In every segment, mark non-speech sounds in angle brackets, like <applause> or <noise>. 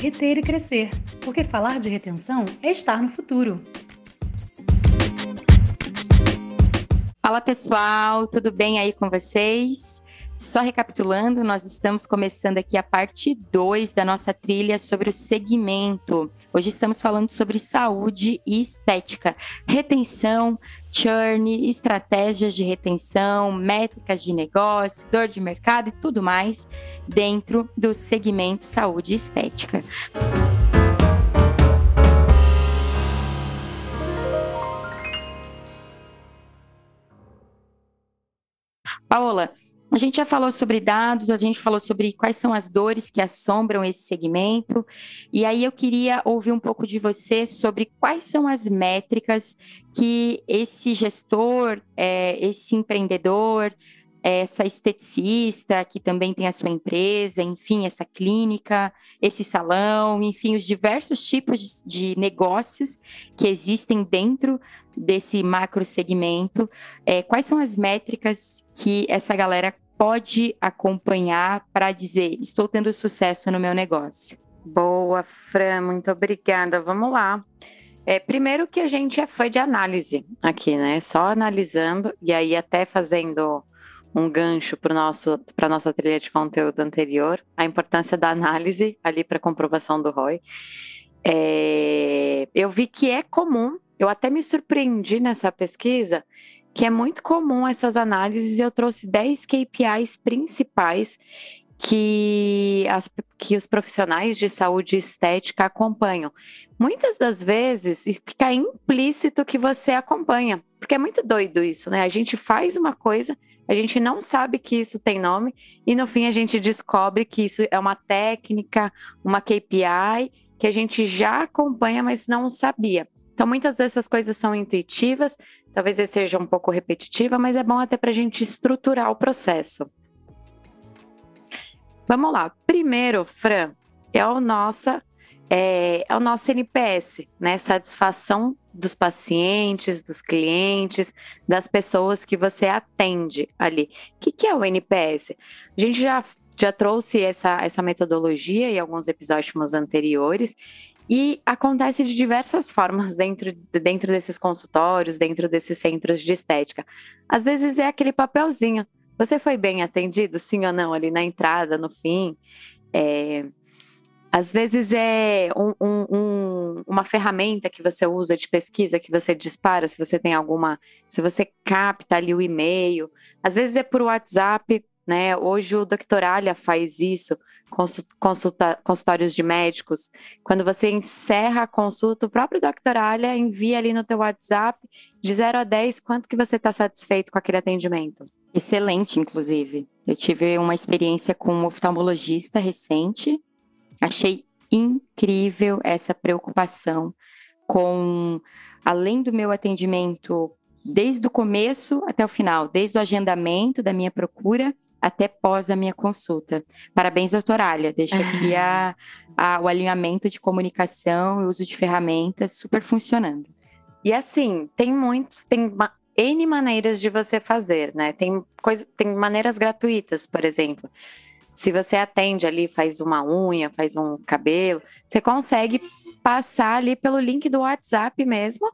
reter e crescer, porque falar de retenção é estar no futuro. Fala pessoal, tudo bem aí com vocês? Só recapitulando, nós estamos começando aqui a parte 2 da nossa trilha sobre o segmento. Hoje estamos falando sobre saúde e estética, retenção, churn, estratégias de retenção, métricas de negócio, dor de mercado e tudo mais dentro do segmento saúde e estética. Paola, a gente já falou sobre dados, a gente falou sobre quais são as dores que assombram esse segmento, e aí eu queria ouvir um pouco de você sobre quais são as métricas que esse gestor, é, esse empreendedor, essa esteticista que também tem a sua empresa, enfim, essa clínica, esse salão, enfim, os diversos tipos de, negócios que existem dentro desse macro segmento. É, quais são as métricas que essa galera pode acompanhar para dizer estou tendo sucesso no meu negócio? Boa, Fran, muito obrigada. Vamos lá. É, primeiro que a gente é fã de análise aqui, né? Só analisando e aí até fazendo um gancho para a nossa trilha de conteúdo anterior, a importância da análise ali para comprovação do ROI. É, eu vi que é comum, eu até me surpreendi nessa pesquisa, que é muito comum essas análises, e eu trouxe 10 KPIs principais que, as, que os profissionais de saúde estética acompanham. Muitas das vezes fica implícito que você acompanha, porque é muito doido isso, né? A gente faz uma coisa a gente não sabe que isso tem nome e no fim a gente descobre que isso é uma técnica, uma KPI que a gente já acompanha, mas não sabia. Então, muitas dessas coisas são intuitivas, talvez seja um pouco repetitiva, mas é bom até para a gente estruturar o processo. Vamos lá. Primeiro, Fran, é o, nossa, é, é o nosso NPS, né? Satisfação dos pacientes, dos clientes, das pessoas que você atende ali. O que, que é o NPS? A gente já, já trouxe essa, essa metodologia em alguns episódios anteriores. E acontece de diversas <laughs> formas dentro, dentro desses consultórios, dentro desses centros de estética. Às vezes é aquele papelzinho. Você foi bem atendido, sim ou não, ali na entrada, no fim? É, às vezes é um, um, um, uma ferramenta que você usa de pesquisa que você dispara, se você tem alguma, se você capta ali o e-mail. Às vezes é por WhatsApp, né? Hoje o Doctoralha faz isso, consulta, consultórios de médicos. Quando você encerra a consulta, o próprio Doctoralha envia ali no teu WhatsApp de 0 a 10 quanto que você está satisfeito com aquele atendimento. Excelente, inclusive. Eu tive uma experiência com um oftalmologista recente Achei incrível essa preocupação com, além do meu atendimento desde o começo até o final, desde o agendamento da minha procura até pós a minha consulta. Parabéns, doutoralha. Deixa <laughs> aqui a, a, o alinhamento de comunicação e uso de ferramentas super funcionando. E assim, tem muito, tem N maneiras de você fazer, né? Tem, coisa, tem maneiras gratuitas, por exemplo. Se você atende ali, faz uma unha, faz um cabelo, você consegue passar ali pelo link do WhatsApp mesmo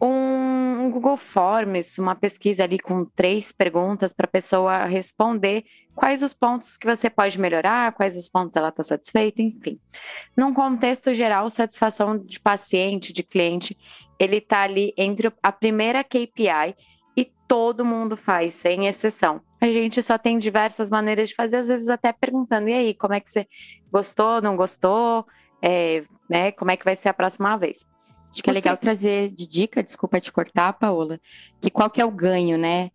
um, Google Forms, uma pesquisa ali com três perguntas para a pessoa responder quais os pontos que você pode melhorar, quais os pontos ela está satisfeita, enfim. Num contexto geral, satisfação de paciente, de cliente, ele está ali entre a primeira KPI e todo mundo faz, sem exceção. A gente só tem diversas maneiras de fazer, às vezes até perguntando, e aí, como é que você gostou, não gostou? É, né, como é que vai ser a próxima vez? Acho que é legal trazer de dica, desculpa te cortar, Paola, que qual que é o ganho, né?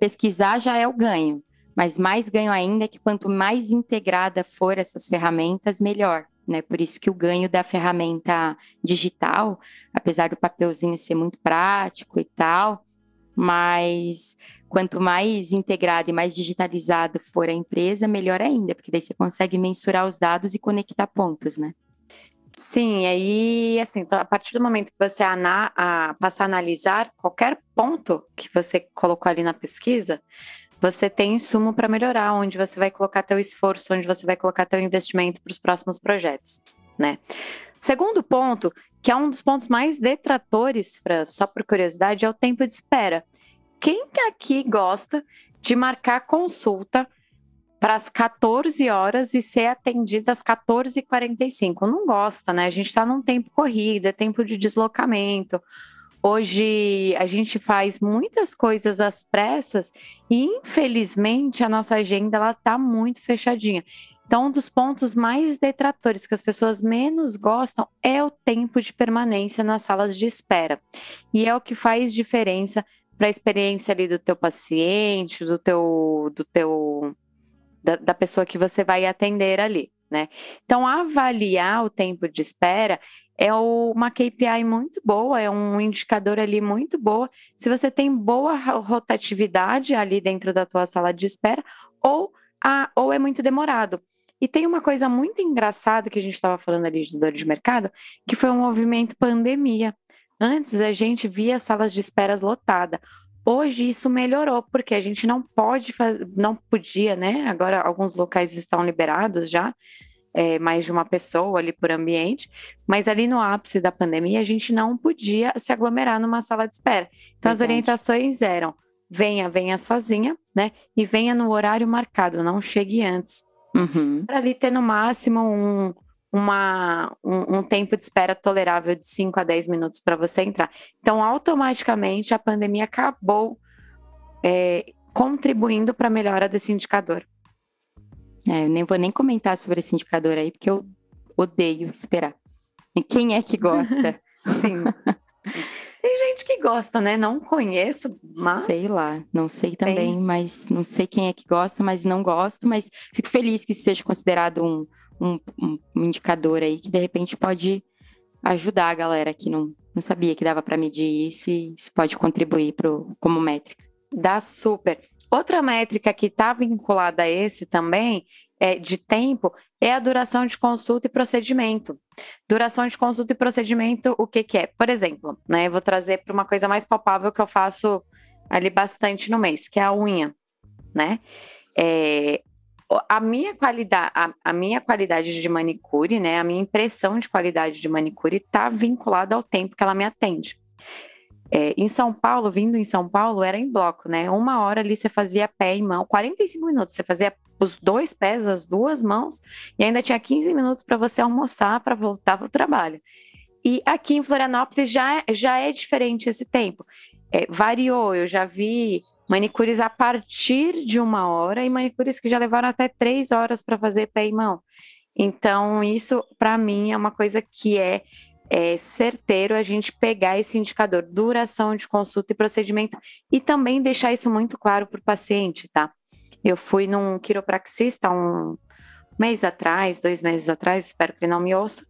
Pesquisar já é o ganho, mas mais ganho ainda é que quanto mais integrada for essas ferramentas, melhor. Né? Por isso que o ganho da ferramenta digital, apesar do papelzinho ser muito prático e tal, mas quanto mais integrado e mais digitalizado for a empresa, melhor ainda, porque daí você consegue mensurar os dados e conectar pontos, né? Sim, aí, assim, então, a partir do momento que você ana, a, passa a analisar qualquer ponto que você colocou ali na pesquisa, você tem insumo para melhorar, onde você vai colocar teu esforço, onde você vai colocar teu investimento para os próximos projetos. né? Segundo ponto, que é um dos pontos mais detratores, só por curiosidade, é o tempo de espera. Quem aqui gosta de marcar consulta para as 14 horas e ser atendida às 14h45? Não gosta, né? A gente está num tempo corrido, é tempo de deslocamento. Hoje a gente faz muitas coisas às pressas e infelizmente a nossa agenda ela está muito fechadinha. Então, um dos pontos mais detratores que as pessoas menos gostam é o tempo de permanência nas salas de espera. E é o que faz diferença para a experiência ali do teu paciente, do teu, do teu da, da pessoa que você vai atender ali, né? Então, avaliar o tempo de espera é uma KPI muito boa, é um indicador ali muito boa. Se você tem boa rotatividade ali dentro da tua sala de espera, ou, a, ou é muito demorado. E tem uma coisa muito engraçada que a gente estava falando ali de dor de mercado, que foi um movimento pandemia. Antes a gente via salas de esperas lotadas. Hoje isso melhorou, porque a gente não pode fazer, não podia, né? Agora alguns locais estão liberados já, é, mais de uma pessoa ali por ambiente, mas ali no ápice da pandemia a gente não podia se aglomerar numa sala de espera. Então as orientações eram: venha, venha sozinha, né? E venha no horário marcado, não chegue antes. Uhum. Para ali ter no máximo um, uma, um, um, tempo de espera tolerável de 5 a 10 minutos para você entrar. Então, automaticamente, a pandemia acabou é, contribuindo para a melhora desse indicador. É, eu nem vou nem comentar sobre esse indicador aí, porque eu odeio esperar. E quem é que gosta? <laughs> Sim. <laughs> Tem gente que gosta, né? Não conheço, mas. Sei lá, não sei também, Tem. mas não sei quem é que gosta, mas não gosto, mas fico feliz que isso seja considerado um, um, um indicador aí que de repente pode ajudar a galera que não, não sabia que dava para medir isso e isso pode contribuir pro, como métrica. Dá super. Outra métrica que está vinculada a esse também é, de tempo é a duração de consulta e procedimento. Duração de consulta e procedimento, o que, que é? Por exemplo, né, eu vou trazer para uma coisa mais palpável que eu faço ali bastante no mês, que é a unha, né? É, a minha qualidade, a, a, minha qualidade de manicure, né, a minha impressão de qualidade de manicure está vinculada ao tempo que ela me atende. É, em São Paulo, vindo em São Paulo, era em bloco, né? Uma hora ali você fazia pé e mão, 45 minutos, você fazia os dois pés, as duas mãos, e ainda tinha 15 minutos para você almoçar para voltar para o trabalho. E aqui em Florianópolis já, já é diferente esse tempo. É, variou, eu já vi manicures a partir de uma hora e manicures que já levaram até três horas para fazer pé e mão. Então, isso para mim é uma coisa que é, é certeiro a gente pegar esse indicador, duração de consulta e procedimento, e também deixar isso muito claro para o paciente, tá? Eu fui num quiropraxista um mês atrás, dois meses atrás, espero que ele não me ouça.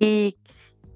E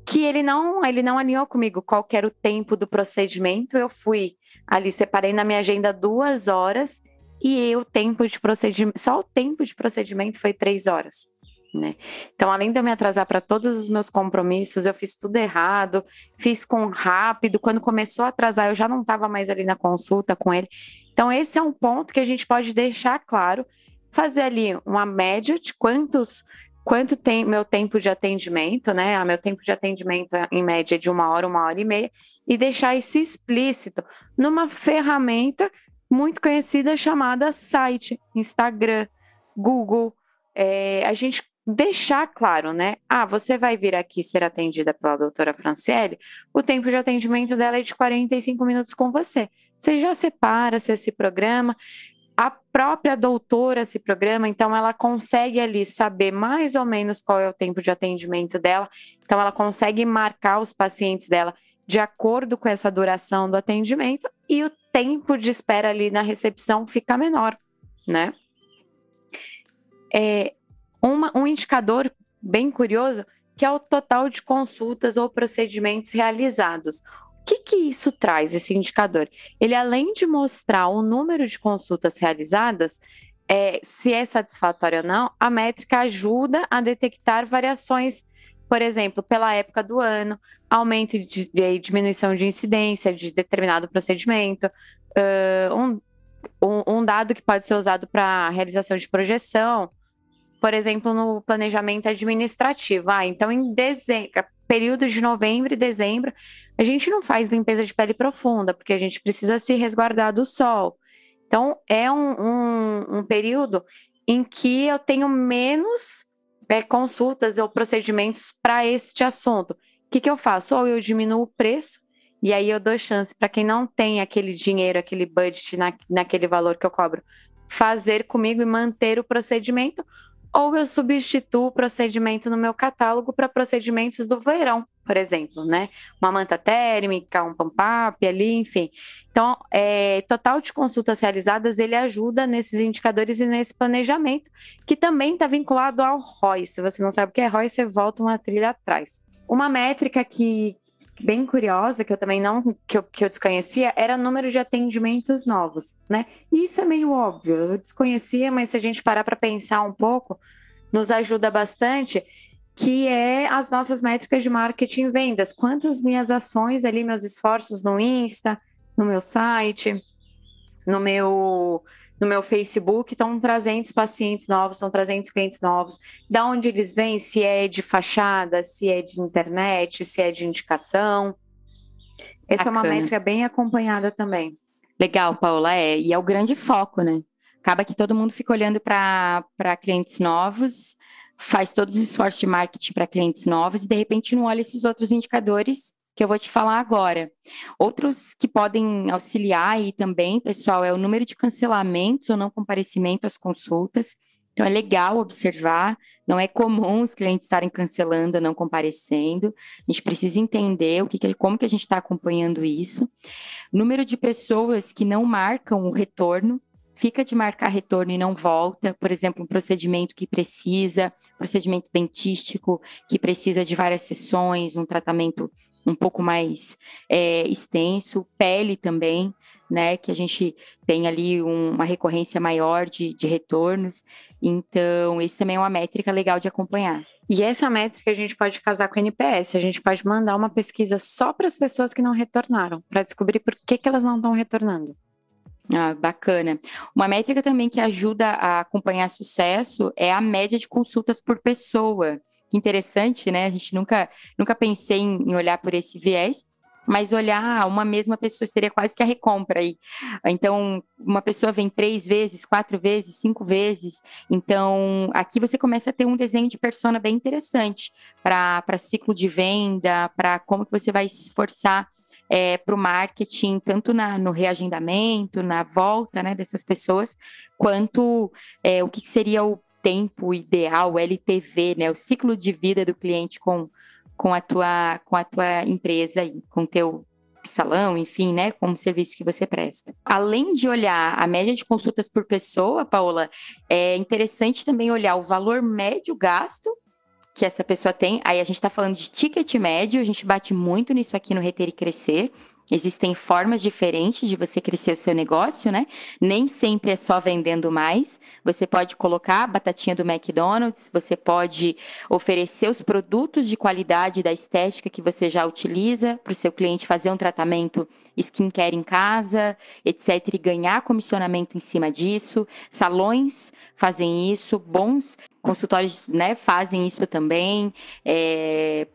que ele não, ele não alinhou comigo qual era o tempo do procedimento. Eu fui ali, separei na minha agenda duas horas e o tempo de procedimento, só o tempo de procedimento foi três horas. Né? Então, além de eu me atrasar para todos os meus compromissos, eu fiz tudo errado, fiz com rápido. Quando começou a atrasar, eu já não estava mais ali na consulta com ele. Então, esse é um ponto que a gente pode deixar claro, fazer ali uma média de quantos quanto tem meu tempo de atendimento, né? Ah, meu tempo de atendimento em média de uma hora, uma hora e meia, e deixar isso explícito numa ferramenta muito conhecida chamada site, Instagram, Google. É, a gente deixar claro, né? Ah, você vai vir aqui ser atendida pela doutora Franciele, o tempo de atendimento dela é de 45 minutos com você. Você já separa, você se programa. A própria doutora se programa, então ela consegue ali saber mais ou menos qual é o tempo de atendimento dela. Então ela consegue marcar os pacientes dela de acordo com essa duração do atendimento e o tempo de espera ali na recepção fica menor, né? É, uma, um indicador bem curioso que é o total de consultas ou procedimentos realizados. O que, que isso traz, esse indicador? Ele, além de mostrar o número de consultas realizadas, é, se é satisfatório ou não, a métrica ajuda a detectar variações, por exemplo, pela época do ano, aumento de, de diminuição de incidência de determinado procedimento, uh, um, um, um dado que pode ser usado para realização de projeção, por exemplo, no planejamento administrativo. Ah, então em dezembro, período de novembro e dezembro, a gente não faz limpeza de pele profunda, porque a gente precisa se resguardar do sol. Então, é um, um, um período em que eu tenho menos é, consultas ou procedimentos para este assunto. O que, que eu faço? Ou eu diminuo o preço, e aí eu dou chance para quem não tem aquele dinheiro, aquele budget na, naquele valor que eu cobro, fazer comigo e manter o procedimento, ou eu substituo o procedimento no meu catálogo para procedimentos do verão, por exemplo, né? Uma manta térmica, um pump-up ali, enfim. Então, é, total de consultas realizadas, ele ajuda nesses indicadores e nesse planejamento, que também está vinculado ao ROI. Se você não sabe o que é ROI, você volta uma trilha atrás. Uma métrica que, bem curiosa, que eu também não que eu, que eu desconhecia, era o número de atendimentos novos, né? E isso é meio óbvio, eu desconhecia, mas se a gente parar para pensar um pouco, nos ajuda bastante, que é as nossas métricas de marketing e vendas. Quantas minhas ações ali, meus esforços no Insta, no meu site, no meu no meu Facebook estão trazendo pacientes novos, estão trazendo clientes novos. Da onde eles vêm? Se é de fachada, se é de internet, se é de indicação. Essa Bacana. é uma métrica bem acompanhada também. Legal, Paula, é. E é o grande foco, né? Acaba que todo mundo fica olhando para clientes novos, faz todos os esforços de marketing para clientes novos e de repente não olha esses outros indicadores que eu vou te falar agora. Outros que podem auxiliar aí também, pessoal, é o número de cancelamentos ou não comparecimento às consultas. Então, é legal observar, não é comum os clientes estarem cancelando ou não comparecendo. A gente precisa entender o que, como que a gente está acompanhando isso. Número de pessoas que não marcam o retorno, fica de marcar retorno e não volta, por exemplo, um procedimento que precisa, procedimento dentístico que precisa de várias sessões, um tratamento um pouco mais é, extenso, pele também, né, que a gente tem ali um, uma recorrência maior de, de retornos. Então, isso também é uma métrica legal de acompanhar. E essa métrica a gente pode casar com o NPS, a gente pode mandar uma pesquisa só para as pessoas que não retornaram, para descobrir por que, que elas não estão retornando. Ah, bacana. Uma métrica também que ajuda a acompanhar sucesso é a média de consultas por pessoa. Interessante, né? A gente nunca, nunca pensei em, em olhar por esse viés, mas olhar uma mesma pessoa seria quase que a recompra aí. Então, uma pessoa vem três vezes, quatro vezes, cinco vezes. Então, aqui você começa a ter um desenho de persona bem interessante para ciclo de venda, para como que você vai se esforçar é, para o marketing, tanto na, no reagendamento, na volta né, dessas pessoas, quanto é, o que seria o tempo ideal, LTV, né, o ciclo de vida do cliente com, com, a, tua, com a tua empresa, e com teu salão, enfim, né, como serviço que você presta. Além de olhar a média de consultas por pessoa, Paola, é interessante também olhar o valor médio gasto que essa pessoa tem. Aí a gente está falando de ticket médio, a gente bate muito nisso aqui no Reter e Crescer. Existem formas diferentes de você crescer o seu negócio, né? Nem sempre é só vendendo mais. Você pode colocar a batatinha do McDonald's, você pode oferecer os produtos de qualidade da estética que você já utiliza para o seu cliente fazer um tratamento skincare em casa, etc., e ganhar comissionamento em cima disso. Salões fazem isso, bons consultórios né, fazem isso também. É,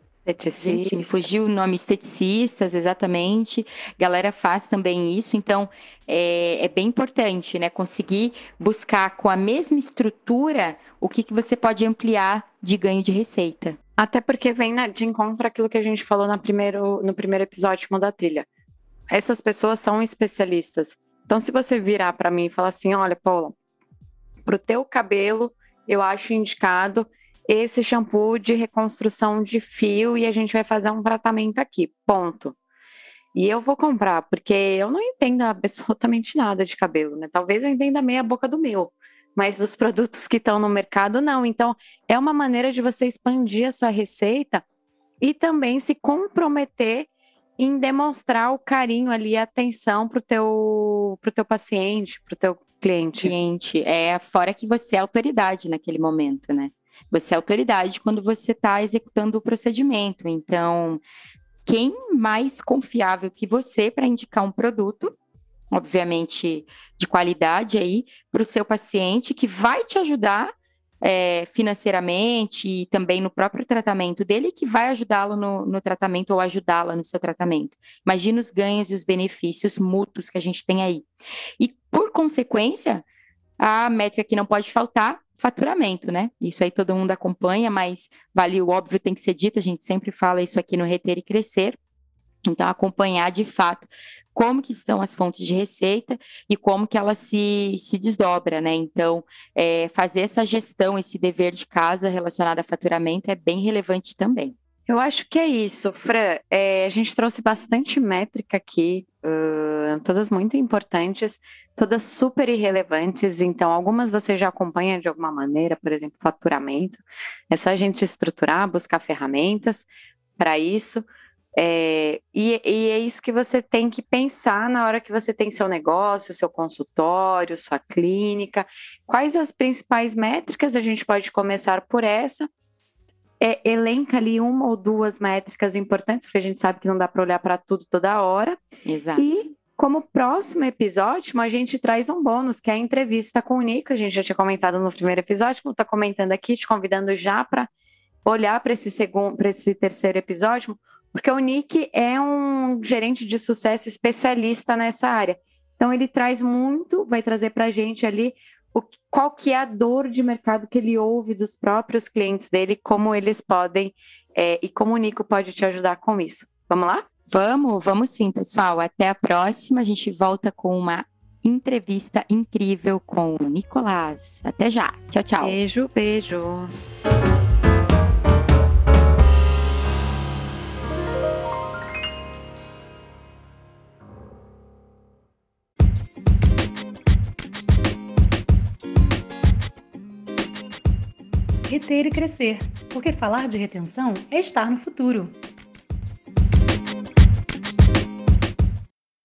Gente, me fugiu o nome esteticistas, exatamente. Galera faz também isso, então é, é, bem importante, né? Conseguir buscar com a mesma estrutura o que, que você pode ampliar de ganho de receita. Até porque vem na, de encontro aquilo que a gente falou na primeiro, no primeiro episódio da trilha. Essas pessoas são especialistas. Então, se você virar para mim e falar assim, olha, Paula, para o teu cabelo, eu acho indicado esse shampoo de reconstrução de fio e a gente vai fazer um tratamento aqui, ponto. E eu vou comprar, porque eu não entendo <laughs> absolutamente nada de cabelo, né? Talvez eu entenda meia boca do meu, mas os <laughs> produtos que estão no mercado não. Então, é uma maneira de você expandir a sua receita e também se comprometer em demonstrar o carinho ali, a atenção para o teu, pro teu paciente, para o teu cliente. Cliente, é fora que você é autoridade naquele momento, né? Você é autoridade quando você está executando o procedimento. Então, quem mais confiável que você para indicar um produto, obviamente de qualidade aí, para o seu paciente, que vai te ajudar é, financeiramente e também no próprio tratamento dele que vai ajudá-lo no, no, tratamento ou ajudá-la no seu tratamento. Imagina os ganhos e os benefícios mútuos que a gente tem aí. E, por consequência, a métrica que não pode faltar, faturamento, né? Isso aí todo mundo acompanha, mas vale o óbvio, tem que ser dito, a gente sempre fala isso aqui no Reter e Crescer. Então, acompanhar de fato como que estão as fontes de receita e como que ela se, se desdobra, né? Então, é, fazer essa gestão, esse dever de casa relacionado a faturamento é bem relevante também. Eu acho que é isso, Fran. É, a gente trouxe bastante métrica aqui, uh, todas muito importantes, todas super irrelevantes. Então, algumas você já acompanha de alguma maneira, por exemplo, faturamento. É só a gente estruturar, buscar ferramentas para isso. É, e, e, é isso que você tem que pensar na hora que você tem seu negócio, seu consultório, sua clínica. Quais as principais métricas? A gente pode começar por essa. É, elenca ali uma ou duas métricas importantes, porque a gente sabe que não dá para olhar para tudo toda hora. Exato. E como próximo episódio, a gente traz um bônus, que é a entrevista com o Nico. A gente já tinha comentado no primeiro episódio, vou estar comentando aqui, te convidando já para olhar para esse segundo, para esse terceiro episódio porque o Nick é um gerente de sucesso especialista nessa área. Então ele traz muito, vai trazer para a gente ali o, qual que é a dor de mercado que ele ouve dos próprios clientes dele, como eles podem é, e como o Nico pode te ajudar com isso. Vamos lá? Vamos, vamos sim, pessoal. Até a próxima. A gente volta com uma entrevista incrível com o Nicolás. Até já. Tchau, tchau. Beijo, beijo. Reter e crescer, porque falar de retenção é estar no futuro.